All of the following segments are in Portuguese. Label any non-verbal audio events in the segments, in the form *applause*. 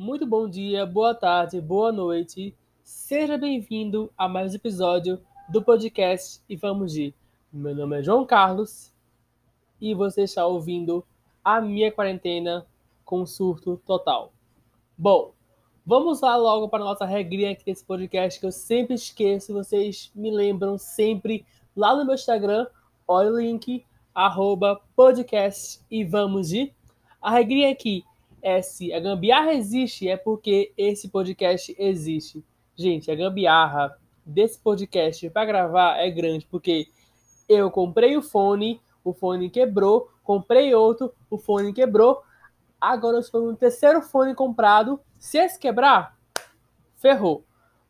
Muito bom dia, boa tarde, boa noite. Seja bem-vindo a mais um episódio do podcast E Vamos de. Meu nome é João Carlos e você está ouvindo a minha quarentena com surto total. Bom, vamos lá logo para a nossa regrinha aqui desse podcast que eu sempre esqueço, vocês me lembram sempre lá no meu Instagram, olha o link, arroba podcast e vamos de. A regrinha aqui é se a gambiarra existe, é porque esse podcast existe. Gente, a gambiarra desse podcast para gravar é grande, porque eu comprei o fone, o fone quebrou, comprei outro, o fone quebrou. Agora eu estou no terceiro fone comprado. Se esse quebrar, ferrou.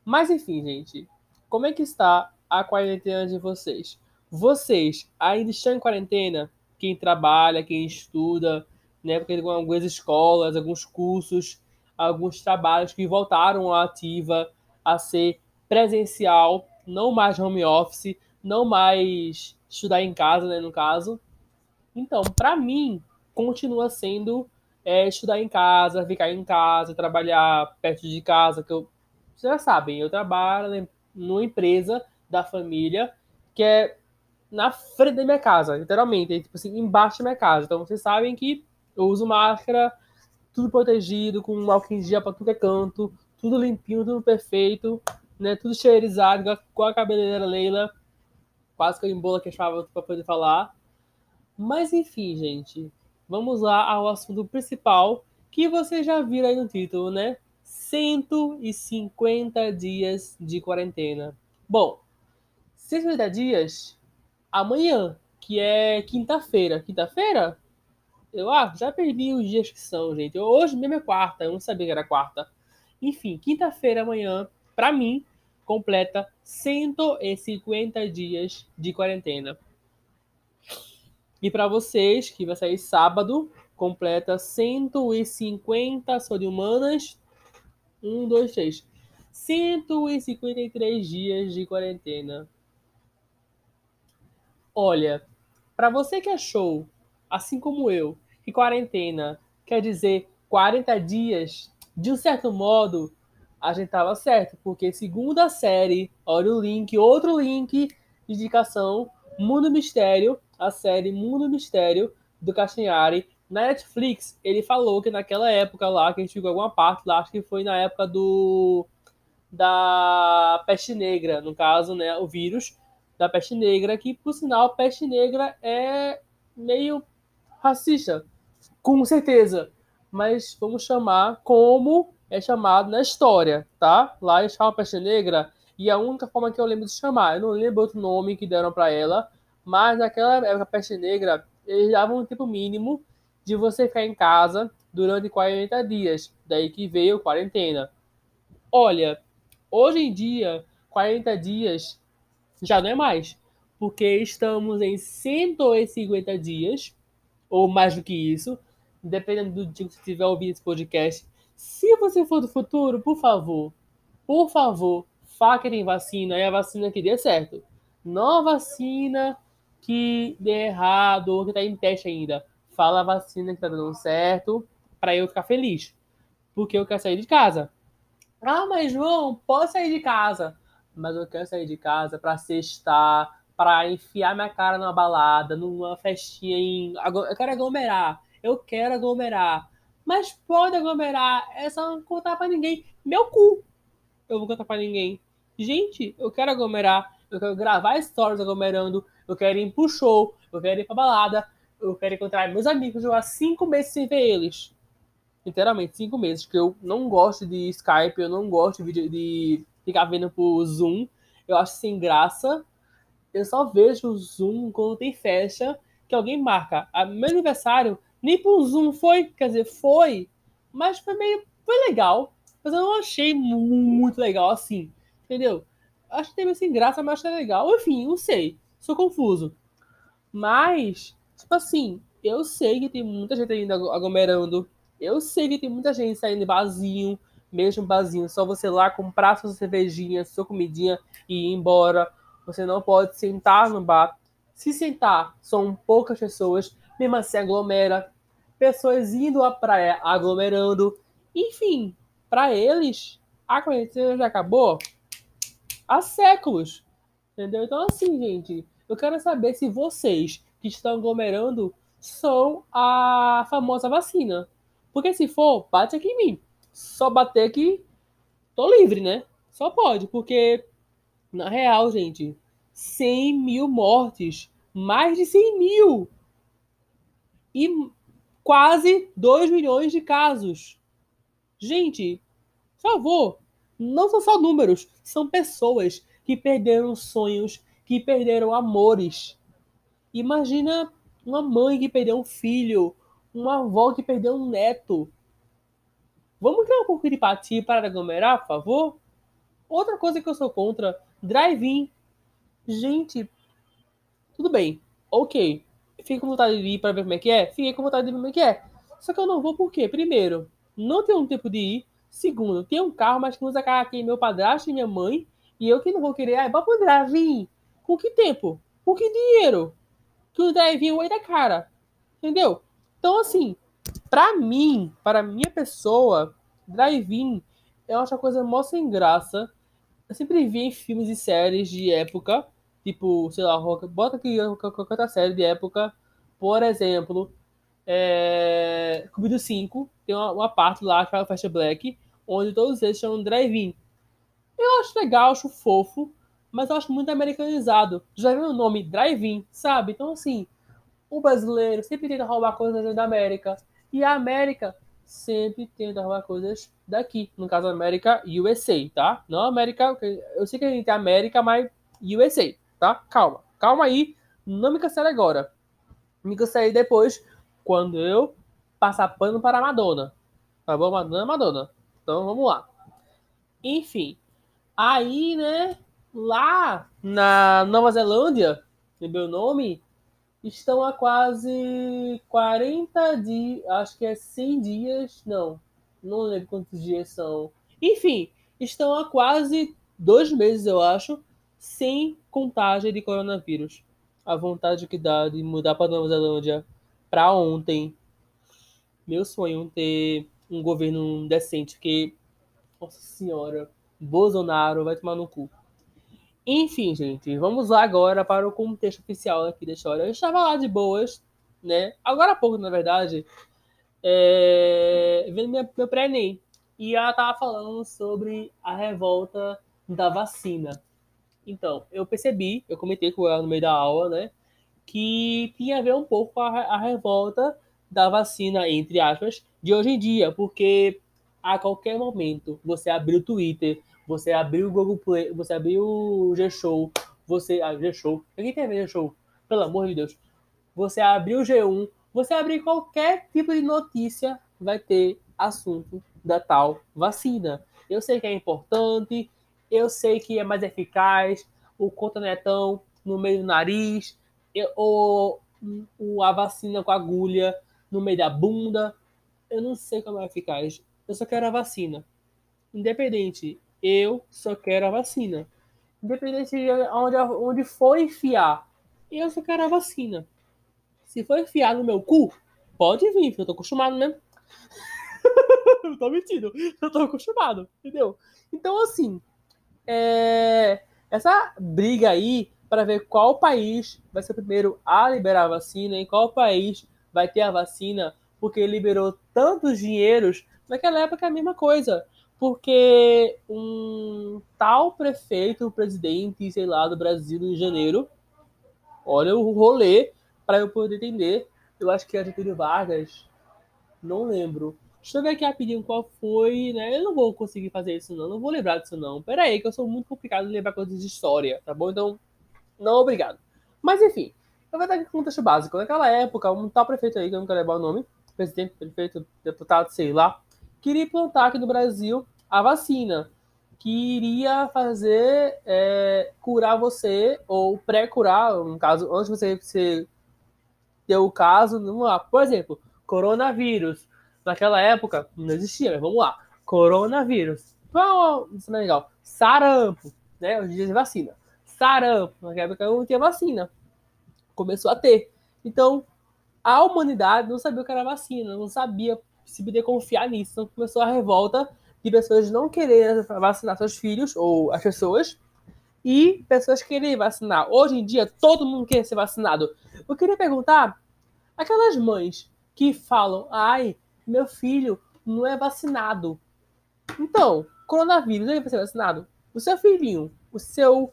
Mas enfim, gente, como é que está a quarentena de vocês? Vocês ainda estão em quarentena? Quem trabalha, quem estuda, né? Porque tem algumas escolas, alguns cursos, alguns trabalhos que voltaram à ativa a ser presencial, não mais home office, não mais estudar em casa, né, no caso. Então, para mim, continua sendo é, estudar em casa, ficar em casa, trabalhar perto de casa, que eu, vocês já sabem, eu trabalho numa empresa da família que é na frente da minha casa, literalmente, é, tipo assim, embaixo da minha casa. Então, vocês sabem que eu uso máscara, tudo protegido, com álcool em gel para tudo é canto, tudo limpinho, tudo perfeito, né? Tudo cheirizado, com a cabeleira Leila. Quase que eu embola que achava para poder falar. Mas enfim, gente, vamos lá ao assunto principal que vocês já viram aí no título, né? 150 dias de quarentena. Bom, 150 dias amanhã, que é quinta-feira. Quinta-feira? Eu ah, já perdi os dias que são, gente. Hoje mesmo é quarta, eu não sabia que era quarta. Enfim, quinta-feira amanhã, para mim, completa 150 dias de quarentena. E para vocês, que vai sair sábado, completa 150 só de humanas. 1, 2, 3. 153 dias de quarentena. Olha, para você que achou assim como eu, que quarentena quer dizer 40 dias, de um certo modo, a gente tava certo, porque segundo a série, olha o link, outro link de indicação, Mundo Mistério, a série Mundo Mistério do Castanhari, na Netflix, ele falou que naquela época lá, que a gente ficou alguma parte lá, acho que foi na época do da peste negra, no caso, né, o vírus da peste negra, que por sinal, peste negra é meio racista, com certeza. Mas vamos chamar como é chamado na história, tá? Lá eles chamam Peste Negra e a única forma que eu lembro de chamar, eu não lembro outro nome que deram para ela, mas naquela época Peste Negra eles davam um tempo mínimo de você ficar em casa durante 40 dias, daí que veio quarentena. Olha, hoje em dia 40 dias já não é mais, porque estamos em 150 dias ou mais do que isso, dependendo do dia que você estiver ouvindo esse podcast. Se você for do futuro, por favor, por favor, faça que tem vacina e a vacina que dê certo. Não a vacina que dê errado ou que está em teste ainda. Fala a vacina que está dando certo para eu ficar feliz. Porque eu quero sair de casa. Ah, mas João, posso sair de casa. Mas eu quero sair de casa para sextar, para enfiar minha cara numa balada, numa festinha em. Eu quero aglomerar. Eu quero aglomerar. Mas pode aglomerar. É só não contar pra ninguém. Meu cu. Eu vou contar pra ninguém. Gente, eu quero aglomerar. Eu quero gravar stories aglomerando. Eu quero ir pro show. Eu quero ir pra balada. Eu quero encontrar meus amigos. Eu há cinco meses sem ver eles. Literalmente, cinco meses. Porque eu não gosto de Skype. Eu não gosto de, de ficar vendo por Zoom. Eu acho sem graça eu só vejo o Zoom quando tem festa que alguém marca. A meu aniversário, nem pro Zoom foi, quer dizer, foi, mas foi meio. Foi legal. Mas eu não achei muito legal assim. Entendeu? Acho que teve assim graça, mas achei legal. Enfim, não sei. Sou confuso. Mas, tipo assim, eu sei que tem muita gente ainda aglomerando. Eu sei que tem muita gente saindo vazio, mesmo vazio. Só você lá comprar sua cervejinha, sua comidinha e ir embora você não pode sentar no bar. Se sentar, são poucas pessoas, mesmo assim aglomera. Pessoas indo à praia aglomerando. Enfim, para eles, a quarentena já acabou há séculos. Entendeu? Então, assim, gente, eu quero saber se vocês que estão aglomerando são a famosa vacina. Porque se for, bate aqui em mim. Só bater aqui, tô livre, né? Só pode, porque na real, gente, 100 mil mortes, mais de 100 mil e quase 2 milhões de casos. Gente, por favor, não são só números, são pessoas que perderam sonhos, que perderam amores. Imagina uma mãe que perdeu um filho, uma avó que perdeu um neto. Vamos criar um pouco de empatia para aglomerar, por favor? Outra coisa que eu sou contra, drive-in. Gente, tudo bem, ok. Fiquei com vontade de ir para ver como é que é? Fiquei com vontade de ver como é que é. Só que eu não vou por quê? Primeiro, não tenho um tempo de ir. Segundo, tem um carro, mas que usa carro aqui meu padrasto e minha mãe. E eu que não vou querer, ah, bora pro drive-in. Com que tempo? Com que dinheiro? Que o drive-in é da cara. Entendeu? Então, assim, pra mim, para minha pessoa, drive-in eu acho a coisa mó sem graça. Eu sempre vi em filmes e séries de época Tipo, sei lá, bota aqui qualquer série de época. Por exemplo, é... Clube 5 tem uma, uma, parte lá, que é Festa Black, onde todos eles chamam drive-in. Eu acho legal, acho fofo, mas eu acho muito americanizado. Já viu o nome drive-in, sabe? Então, assim, o brasileiro sempre tenta roubar coisas da América. E a América sempre tenta roubar coisas daqui. No caso, América USA, tá? Não América. Eu sei que a gente tem América, mas USA tá? Calma, calma aí, não me cancele agora. Me cancele depois, quando eu passar pano para a Madonna. Tá bom? Madonna é Madonna. Então vamos lá. Enfim, aí, né, lá na Nova Zelândia, meu nome, estão há quase 40 dias, acho que é 100 dias, não, não lembro quantos dias são. Enfim, estão há quase dois meses, eu acho, sem contagem de coronavírus. A vontade que dá de mudar para Nova Zelândia para ontem. Meu sonho é ter um governo decente, porque, nossa senhora, Bolsonaro vai tomar no cu. Enfim, gente, vamos lá agora para o contexto oficial aqui da história. Eu estava lá de boas, né? Agora há pouco, na verdade, é... vendo minha, meu pré-ENEM. E ela tava falando sobre a revolta da vacina. Então, eu percebi, eu comentei com ela no meio da aula, né, que tinha a ver um pouco com a, a revolta da vacina, entre aspas, de hoje em dia, porque a qualquer momento você abriu o Twitter, você abriu o Google Play, você abriu o G-Show, você. Ah, G-Show. Quem tem G-Show? Pelo amor de Deus. Você abriu o G1, você abrir qualquer tipo de notícia, vai ter assunto da tal vacina. Eu sei que é importante, eu sei que é mais eficaz, o cotonetão no meio do nariz, ou a vacina com agulha no meio da bunda. Eu não sei como é eficaz. Eu só quero a vacina. Independente, eu só quero a vacina. Independente de onde, onde for enfiar, eu só quero a vacina. Se for enfiar no meu cu, pode vir, porque eu tô acostumado *laughs* mesmo. não tô mentindo, eu tô acostumado, entendeu? Então, assim, é, essa briga aí para ver qual país vai ser o primeiro a liberar a vacina e qual país vai ter a vacina, porque liberou tantos dinheiros. Naquela época é a mesma coisa, porque um tal prefeito, presidente, sei lá, do Brasil em janeiro, olha o rolê para eu poder entender. Eu acho que é Getúlio Vargas, não lembro. Deixa eu ver aqui rapidinho qual foi, né? Eu não vou conseguir fazer isso, não. Não vou lembrar disso, não. Pera aí, que eu sou muito complicado de lembrar coisas de história, tá bom? Então, não obrigado. Mas, enfim, eu vou dar aqui um contexto básico. Naquela época, um tal prefeito aí, que eu não quero levar o nome, presidente, prefeito, deputado, sei lá, queria implantar aqui no Brasil a vacina que iria fazer é, curar você, ou pré-curar, no caso, antes de você ter o caso, vamos lá, por exemplo, coronavírus naquela época não existia, mas vamos lá. Coronavírus. Isso não é legal. Sarampo, né? Os dias de vacina. Sarampo. Naquela época não tinha vacina. Começou a ter. Então, a humanidade não sabia o que era vacina, não sabia se podia confiar nisso. Então começou a revolta de pessoas não quererem vacinar seus filhos ou as pessoas e pessoas querem vacinar. Hoje em dia, todo mundo quer ser vacinado. Eu queria perguntar aquelas mães que falam: ai, meu filho não é vacinado. Então, coronavírus, ele vai ser vacinado? O seu filhinho, o seu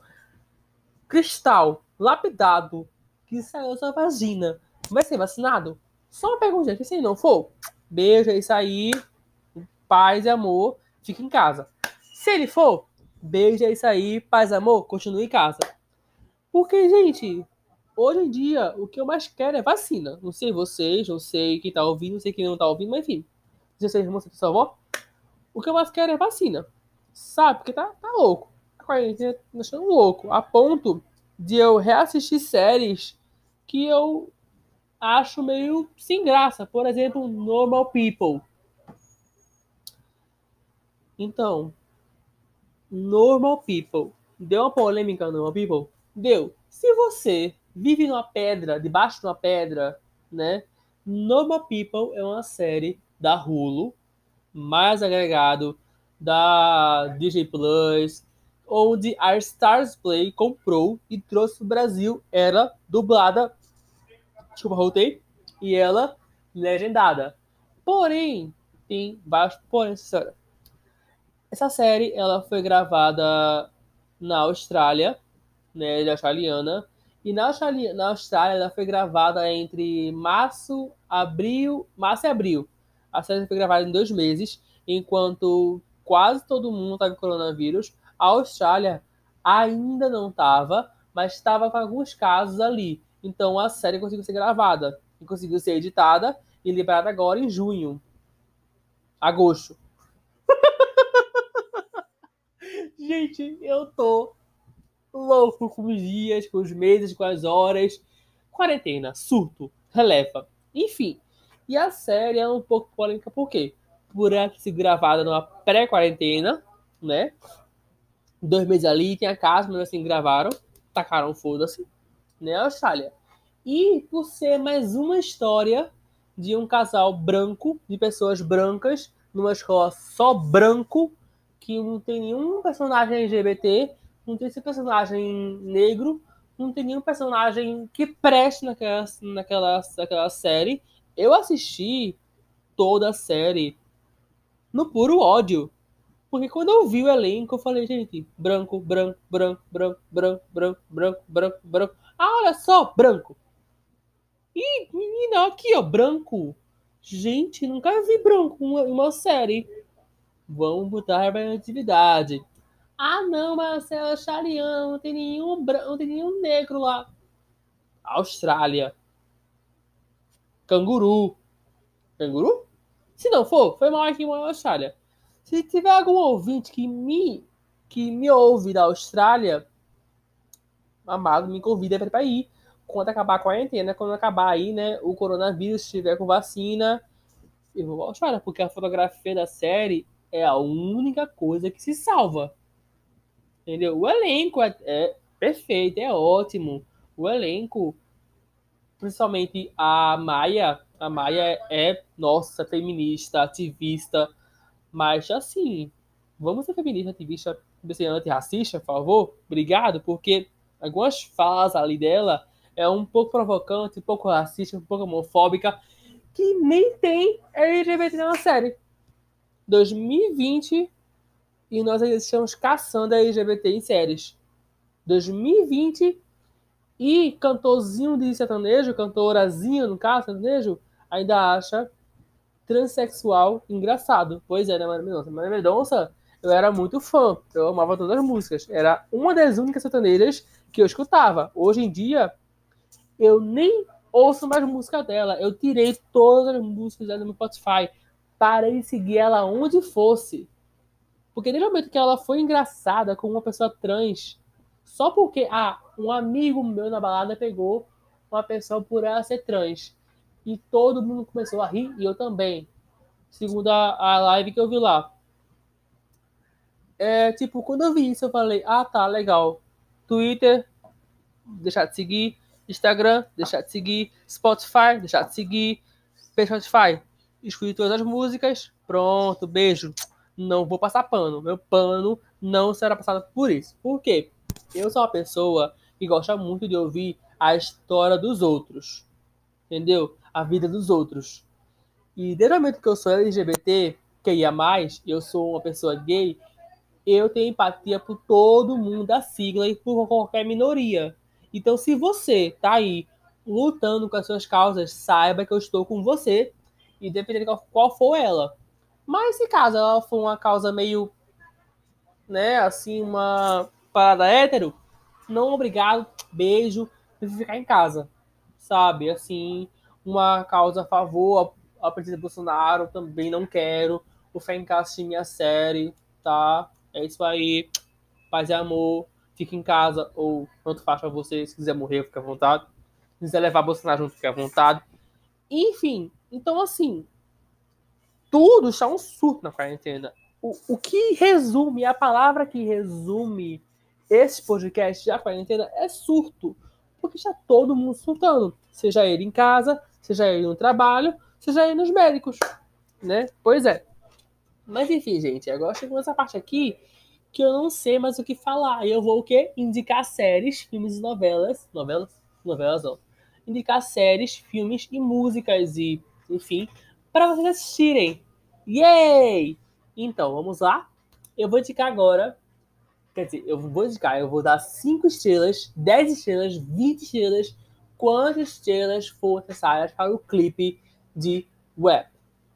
cristal lapidado que saiu da sua vagina, vai ser vacinado? Só uma pergunta, que se não for, beijo, é isso aí, paz e amor, fica em casa. Se ele for, beijo, é isso aí, paz e amor, continue em casa. Porque, gente, hoje em dia, o que eu mais quero é vacina. Não sei vocês, não sei quem tá ouvindo, não sei quem não tá ouvindo, mas enfim. Se vocês vão ser sua avó, o que eu mais quero é vacina. Sabe? Porque tá, tá louco. A quarentena tá deixando louco. A ponto de eu reassistir séries que eu acho meio sem graça. Por exemplo, Normal People. Então, Normal People. Deu uma polêmica no Normal People? Deu. Se você vive numa pedra, debaixo de uma pedra, né? Normal People é uma série da Hulu, mais agregado da DJ Plus, onde a Stars Play comprou e trouxe para o Brasil. Era dublada, desculpa, voltei, e ela legendada. Porém, tem baixo porém história. Essa série ela foi gravada na Austrália, né, de australiana, e na Austrália, na Austrália ela foi gravada entre março, abril, março e abril. A série foi gravada em dois meses, enquanto quase todo mundo estava com coronavírus. A Austrália ainda não estava, mas estava com alguns casos ali. Então a série conseguiu ser gravada e conseguiu ser editada e liberada agora em junho. Agosto. *laughs* Gente, eu tô louco com os dias, com os meses, com as horas. Quarentena, surto, releva. Enfim. E a série é um pouco polêmica, por quê? Por ela ser gravada numa pré-quarentena, né? Dois meses ali, tem a casa, mas assim, gravaram, tacaram foda-se, né? Austrália. E por ser mais uma história de um casal branco, de pessoas brancas, numa escola só branco, que não tem nenhum personagem LGBT, não tem esse personagem negro, não tem nenhum personagem que preste naquela, naquela, naquela série. Eu assisti toda a série no puro ódio. Porque quando eu vi o elenco, eu falei, gente, branco, branco, branco, branco, branco, branco, branco, branco, branco. Ah, olha só, branco. E, menina, aqui, ó, branco. Gente, nunca vi branco em uma série. Vamos botar representatividade. Ah, não, Marcelo Chariano, não tem nenhum não tem nenhum negro lá. Austrália. Canguru. Canguru? Se não for, foi mal aqui em Austrália. Se tiver algum ouvinte que me que me ouve da Austrália, amado, me convida para ir quando acabar a quarentena, quando acabar aí, né, o coronavírus estiver com vacina, eu vou à Austrália, porque a fotografia da série é a única coisa que se salva. Entendeu? O elenco é, é perfeito, é ótimo. O elenco, principalmente a Maia, a Maia é, nossa, feminista, ativista, mas assim, vamos ser feminista, ativista, antirracista, por favor? Obrigado, porque algumas falas ali dela é um pouco provocante, um pouco racista, um pouco homofóbica, que nem tem LGBT na série. 2020 e nós ainda estamos caçando a LGBT em séries. 2020 e cantorzinho de sertanejo, cantorazinho no caso, sertanejo, ainda acha transexual engraçado. Pois é, né, Maria Mendonça? Maria Mendonça, eu era muito fã, eu amava todas as músicas. Era uma das únicas sertanejas que eu escutava. Hoje em dia, eu nem ouço mais música dela. Eu tirei todas as músicas dela no Spotify. Parei de seguir ela onde fosse. Porque desde o momento que ela foi engraçada com uma pessoa trans, só porque ah, um amigo meu na balada pegou uma pessoa por ela ser trans. E todo mundo começou a rir, e eu também. Segundo a, a live que eu vi lá. É, tipo, quando eu vi isso, eu falei, ah, tá, legal. Twitter, deixar de seguir. Instagram, deixar de seguir. Spotify, deixar de seguir. Spotify, escolhi todas as músicas. Pronto, beijo não vou passar pano. Meu pano não será passado por isso. Por quê? Eu sou uma pessoa que gosta muito de ouvir a história dos outros. Entendeu? A vida dos outros. E desde o momento que eu sou LGBT, que ia mais, eu sou uma pessoa gay, eu tenho empatia por todo mundo da sigla e por qualquer minoria. Então, se você tá aí lutando com as suas causas, saiba que eu estou com você, independente de qual for ela. Mas se caso ela for uma causa meio, né, assim, uma parada hétero, não obrigado, beijo, ficar em casa, sabe? Assim, uma causa a favor a presidente Bolsonaro, também não quero. O Fé em casa assistir minha série, tá? É isso aí. Paz e amor. Fique em casa ou tanto faz pra você. Se quiser morrer, fica à vontade. Se quiser levar Bolsonaro junto, fica à vontade. Enfim, então assim, tudo está um surto na quarentena. O, o que resume, a palavra que resume esse podcast da quarentena é surto. Porque está todo mundo surtando. Seja ele em casa, seja ele no trabalho, seja ele nos médicos. Né? Pois é. Mas enfim, gente, agora chegou essa parte aqui que eu não sei mais o que falar. E eu vou o quê? Indicar séries, filmes e novelas. Novelas? Novelas não. Indicar séries, filmes e músicas e, enfim, para vocês assistirem. Yay! Então, vamos lá? Eu vou indicar agora. Quer dizer, eu vou indicar, eu vou dar 5 estrelas, 10 estrelas, 20 estrelas, quantas estrelas for necessárias para o clipe de Web,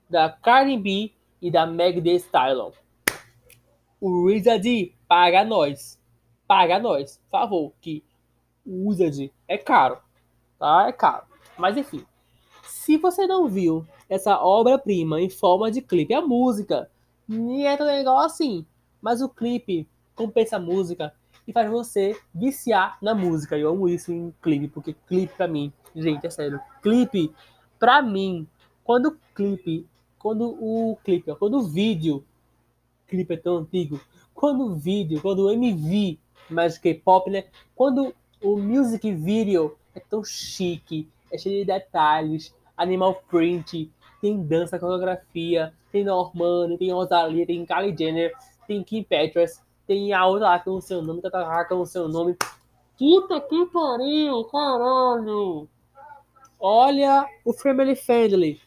da Cardi B e da Meg Thee Stallion. O Wizard paga nós. Paga nós, por favor, que o Wizard é caro. Tá? É caro. Mas enfim. Se você não viu essa obra-prima em forma de clipe, a música nem é tão legal assim. Mas o clipe compensa a música e faz você viciar na música. Eu amo isso em clipe, porque clipe pra mim, gente, é sério. Clipe, pra mim, quando o clipe, quando o clipe, quando o vídeo, clipe é tão antigo, quando o vídeo, quando o MV, mais K-pop, né? Quando o music video é tão chique, é cheio de detalhes, animal print, tem dança, coreografia, tem Normani, tem Rosalia, tem Kylie Jenner, tem Kim Petras, tem a outra lá com o seu nome, Tata com o seu nome. Puta que pariu, caralho! Olha o Family Friendly.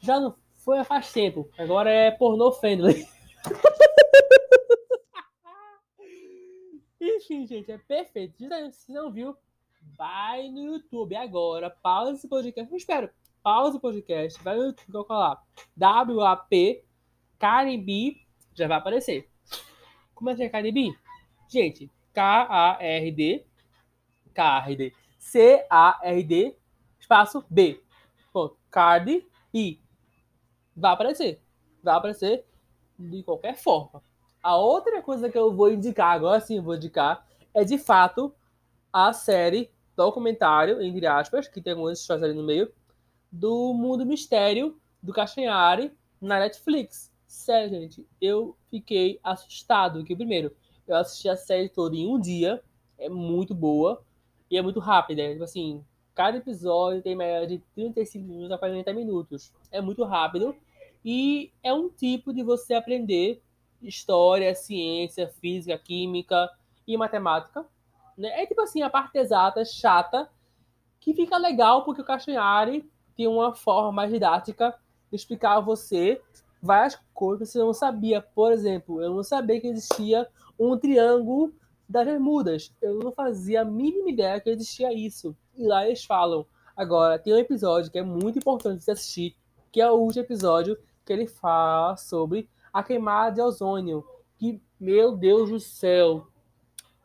Já não foi faz tempo. Agora é pornô friendly. *laughs* Enfim, gente, é perfeito. Se não viu, vai no YouTube agora. Pausa esse podcast. Eu espero. Pausa o podcast. Vai no YouTube, coloca lá. WAP Karen Já vai aparecer. Como é que é B? Gente, K-A-R-D K-A-R-D C-A-R-D espaço B. Ponto. Cardi B vai aparecer. Vai aparecer de qualquer forma. A outra coisa que eu vou indicar, agora sim vou indicar, é de fato a série documentário, entre aspas, que tem algumas histórias ali no meio, do Mundo Mistério do Castanhari na Netflix. Sério, gente, eu fiquei assustado. Que primeiro, eu assisti a série toda em um dia, é muito boa e é muito rápida. Tipo assim, Cada episódio tem média de 35 minutos a 40 minutos. É muito rápido e é um tipo de você aprender história, ciência, física, química e matemática. Né? É tipo assim, a parte exata, chata, que fica legal porque o Castanhari tem uma forma mais didática de explicar a você várias coisas que você não sabia. Por exemplo, eu não sabia que existia um triângulo das Bermudas. Eu não fazia a mínima ideia que existia isso. E lá eles falam. Agora, tem um episódio que é muito importante de assistir, que é o último episódio que ele fala sobre a queimada de ozônio. Que, meu Deus do céu,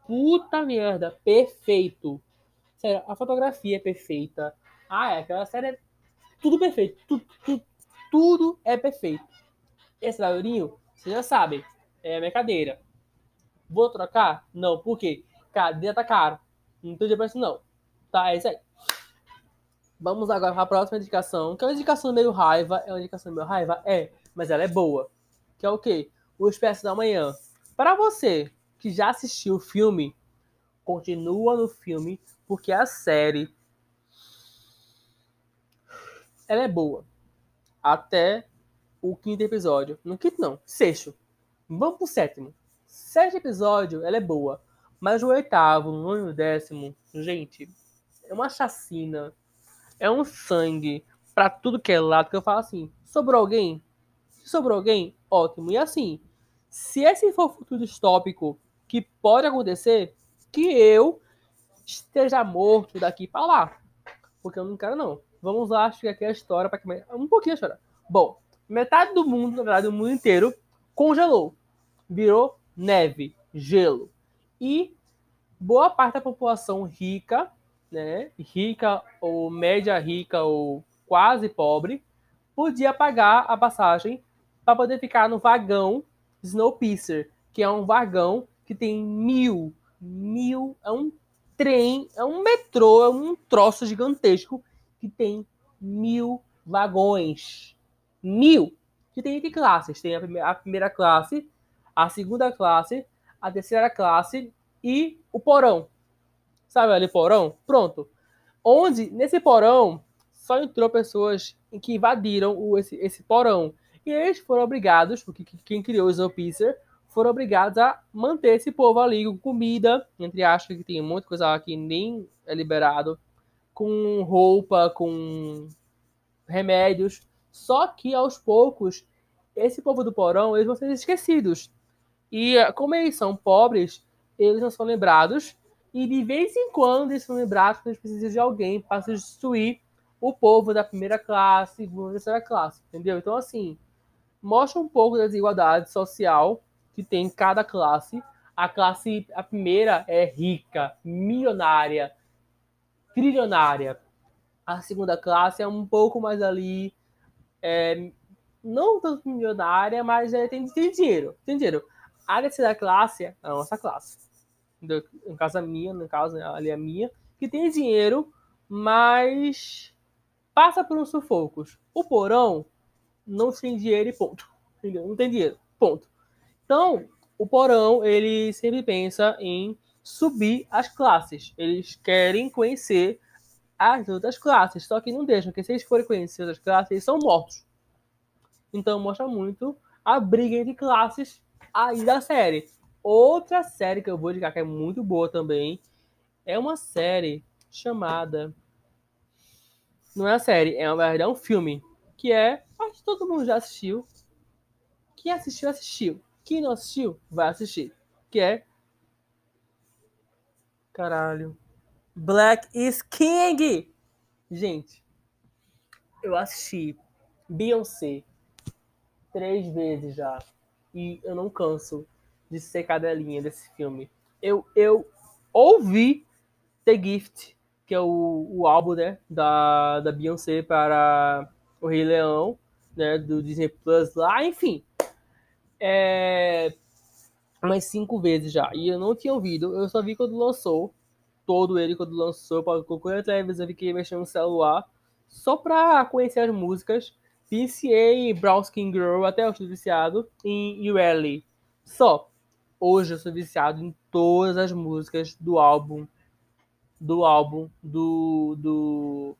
puta merda, perfeito. Sério, a fotografia é perfeita. Ah, é, aquela série é tudo perfeito. Tudo, tudo, tudo é perfeito. Esse barulhinho, vocês já sabem, é a minha cadeira. Vou trocar? Não, por quê? Cadeira tá caro. Não tô de preço, não. Tá, é isso aí. Vamos agora para a próxima indicação, que é uma indicação meio raiva. É uma indicação meio raiva? É, mas ela é boa. Que é o quê? O Expresso da Manhã. Para você que já assistiu o filme, continua no filme, porque a série ela é boa. Até o quinto episódio. No quinto, não. Sexto. Vamos pro sétimo. Sétimo episódio, ela é boa. Mas o oitavo, o nono e o décimo, gente, é uma chacina. É um sangue pra tudo que é lado que eu falo assim. Sobrou alguém? Se sobrou alguém, ótimo. E assim, se esse for o futuro distópico que pode acontecer, que eu esteja morto daqui para lá. Porque eu não quero, não. Vamos lá, acho que aqui é a história para Um pouquinho a história. Bom, metade do mundo, na verdade, o mundo inteiro, congelou. Virou neve, gelo. E boa parte da população rica, né? Rica ou média rica ou quase pobre, podia pagar a passagem para poder ficar no vagão Snowpiercer, que é um vagão que tem mil, mil, é um trem, é um metrô, é um troço gigantesco que tem mil vagões. Mil! Que tem que classes? Tem a primeira, classe, a segunda classe, a terceira classe e o porão. Sabe ali porão? Pronto. Onde, nesse porão, só entrou pessoas que invadiram o, esse, esse porão. E eles foram obrigados, porque quem criou o Snowpiercer, foram obrigados a manter esse povo ali com comida, entre aspas, que tem muita coisa lá que nem é liberado, com roupa, com remédios. Só que aos poucos, esse povo do porão, eles vão ser esquecidos. E como eles são pobres, eles não são lembrados. E de vez em quando eles são lembrados que eles precisam de alguém para substituir o povo da primeira classe, segunda, terceira classe, entendeu? Então, assim, mostra um pouco da desigualdade social que tem cada classe. A classe, a primeira é rica, milionária, trilionária. A segunda classe é um pouco mais ali, é, não tanto milionária, mas é, tem, tem dinheiro, tem dinheiro. A terceira classe é a nossa classe. No caso a minha, no caso ali a minha, que tem dinheiro, mas passa por uns sufocos. O porão não tem dinheiro e ponto. Não tem dinheiro, ponto. Então, o porão, ele sempre pensa em subir as classes. Eles querem conhecer as outras classes, só que não deixam, porque se eles forem conhecer as classes, eles são mortos. Então mostra muito a briga entre classes aí da série. Outra série que eu vou indicar que é muito boa também é uma série chamada. Não é uma série, é, uma, é um filme. Que é. Acho que todo mundo já assistiu. Quem assistiu, assistiu. Quem não assistiu, vai assistir. Que é. Caralho. Black is King! Gente, eu assisti Beyoncé três vezes já. E eu não canso de ser cadelinha desse filme. Eu, eu ouvi The Gift, que é o, o álbum né, da, da Beyoncé para o Rei Leão, né, do Disney Plus lá, enfim é, umas cinco vezes já. E eu não tinha ouvido, eu só vi quando lançou. Todo ele quando lançou, qualquer televisão eu fiquei mexendo no celular. Só pra conhecer as músicas. Viciei Brown Skin Girl, até eu estou viciado em Ureli. Só. Hoje eu sou viciado em todas as músicas do álbum. Do álbum, do. do.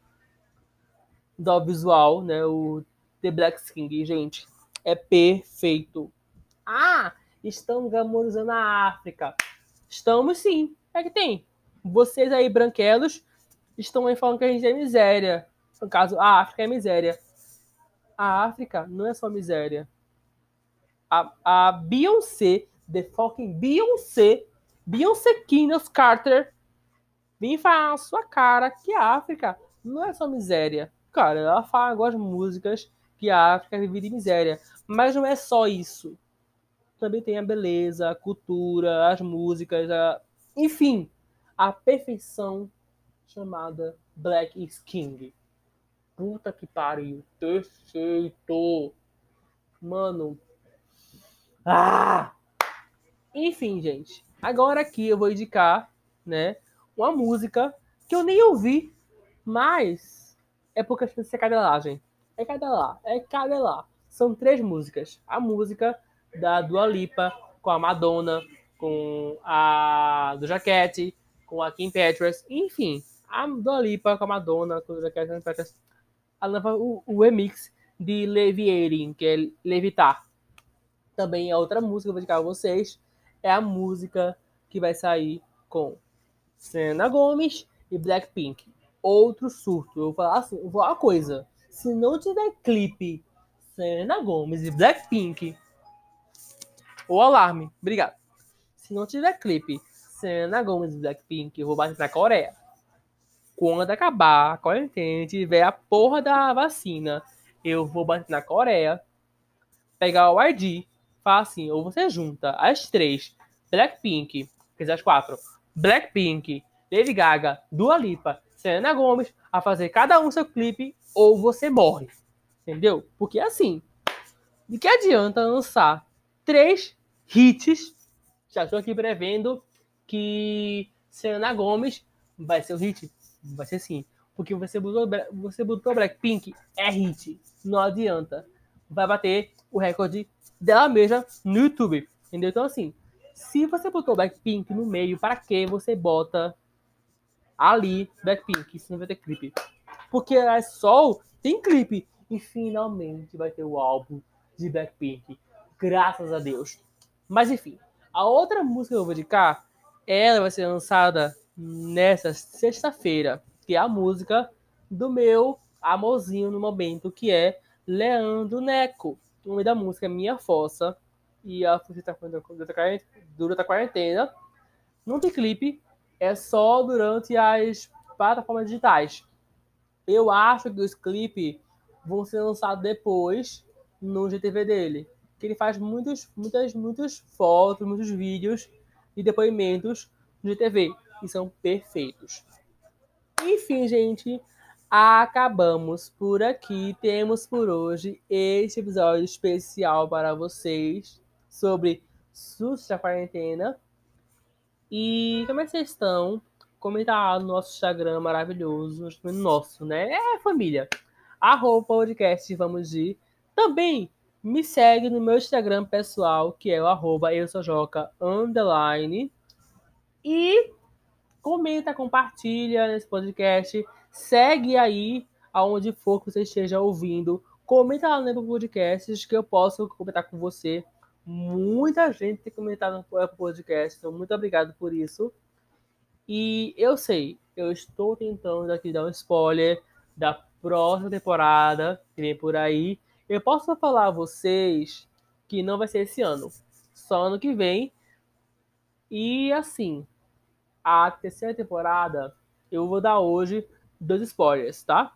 do visual, né? O The Black Skin, gente. É perfeito ah, estamos glamorizando a África. Estamos sim. É que tem. Vocês aí, branquelos, estão aí falando que a gente é miséria. No caso, a África é miséria. A África não é só miséria. A, a Beyoncé, the fucking Beyoncé, Beyoncé Kenneth Carter, vem falar na sua cara que a África não é só miséria. Cara, ela fala algumas músicas que a África vive de miséria. Mas não é só isso também tem a beleza, a cultura, as músicas, a... enfim, a perfeição chamada Black is King. Puta que pariu, perfeito. Mano. Ah! Enfim, gente. Agora aqui eu vou indicar, né, uma música que eu nem ouvi, mas é porque as pessoas é cadelagem. É cadelar, é cadelar. São três músicas. A música da Dua Lipa, com a Madonna, com a do Jaquette, com a Kim Petras, enfim, a Dua Lipa com a Madonna, com a Jaquette, Kim Petras, ela o, o remix de Leviating, que é levitar. Também é outra música que eu vou indicar a vocês. É a música que vai sair com Selena Gomes e Blackpink. Outro surto. Eu vou falar assim, eu vou falar uma coisa. Se não tiver clipe Selena Gomes e Blackpink, o alarme, obrigado. Se não tiver clipe Selena Gomes e Blackpink, eu vou bater pra Coreia. Quando acabar a quarentena e tiver a porra da vacina, eu vou bater na Coreia, pegar o ID, falar assim, ou você junta as três, Blackpink, quer dizer, as quatro, Blackpink, Lady Gaga, Dua Lipa, Selena Gomes, a fazer cada um seu clipe, ou você morre. Entendeu? Porque assim, de que adianta lançar três hits? Já estou aqui prevendo que Selena Gomes vai ser o hit. Vai ser sim. Porque você botou, você botou Blackpink, é hit. Não adianta. Vai bater o recorde dela mesma no YouTube. Entendeu? Então, assim, se você botou Blackpink no meio, para que você bota ali Blackpink? Se não vai ter clipe. Porque a Sol tem clipe. E finalmente vai ter o álbum de Blackpink. Graças a Deus. Mas enfim, a outra música que eu vou indicar, ela vai ser lançada nessa sexta-feira, que é a música do meu amorzinho no momento, que é Leandro Neco. O nome da música é Minha Fossa. E a está durante a quarentena. Não tem clipe, é só durante as plataformas digitais. Eu acho que os clipes vão ser lançados depois no GTV dele. Que ele faz muitos, muitas, muitas fotos, muitos vídeos e depoimentos no GTV. E são perfeitos. Enfim, gente, acabamos por aqui. Temos por hoje este episódio especial para vocês sobre susto da quarentena. E como é que vocês estão? Comenta lá no nosso Instagram maravilhoso, nosso, né? É família. Arroba podcast Vamos de. Também me segue no meu Instagram pessoal, que é o arroba eu sou Joca, underline. E comenta, compartilha nesse podcast. Segue aí aonde for que você esteja ouvindo. Comenta lá no Apple Podcasts que eu posso comentar com você. Muita gente tem comentado no Podcast, então muito obrigado por isso. E eu sei, eu estou tentando aqui dar um spoiler da próxima temporada que vem por aí. Eu posso falar a vocês que não vai ser esse ano, só ano que vem. E assim, a terceira temporada eu vou dar hoje dois spoilers, tá?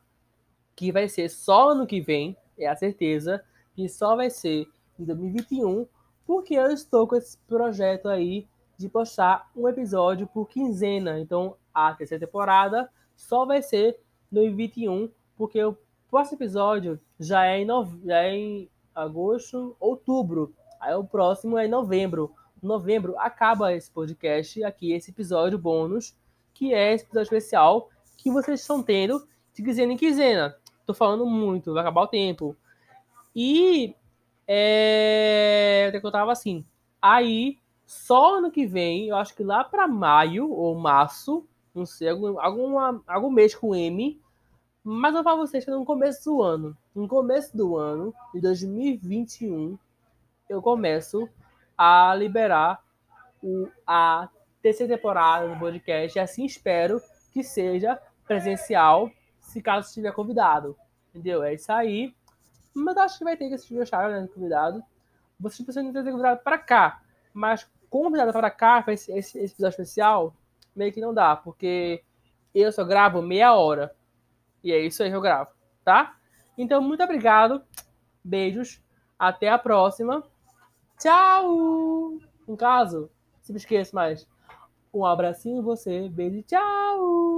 Que vai ser só ano que vem, é a certeza, que só vai ser em 2021, porque eu estou com esse projeto aí de postar um episódio por quinzena. Então, a terceira temporada só vai ser 2021, porque o próximo episódio já é em, nove... já é em agosto, outubro. Aí o próximo é em novembro. Novembro acaba esse podcast aqui, esse episódio bônus, que é esse episódio especial que vocês estão tendo de quinzena em quinzena. Tô falando muito, vai acabar o tempo. E é, até que eu tava assim. Aí, só ano que vem, eu acho que lá para maio ou março, não sei, algum, alguma, algum mês com M, mas eu falo pra vocês que no começo do ano, no começo do ano de 2021, eu começo a liberar o, a terceira temporada do podcast. E assim espero que seja presencial, se caso estiver convidado. Entendeu? É isso aí. Mas acho que vai ter que assistir o Charles, né, convidado. Vocês precisam ter convidado para cá. Mas convidado para cá, para esse, esse, esse episódio especial, meio que não dá, porque eu só gravo meia hora. E é isso aí que eu gravo, tá? Então, muito obrigado. Beijos. Até a próxima. Tchau! Um caso, se me esqueça mais. Um abracinho em você. Beijo. Tchau!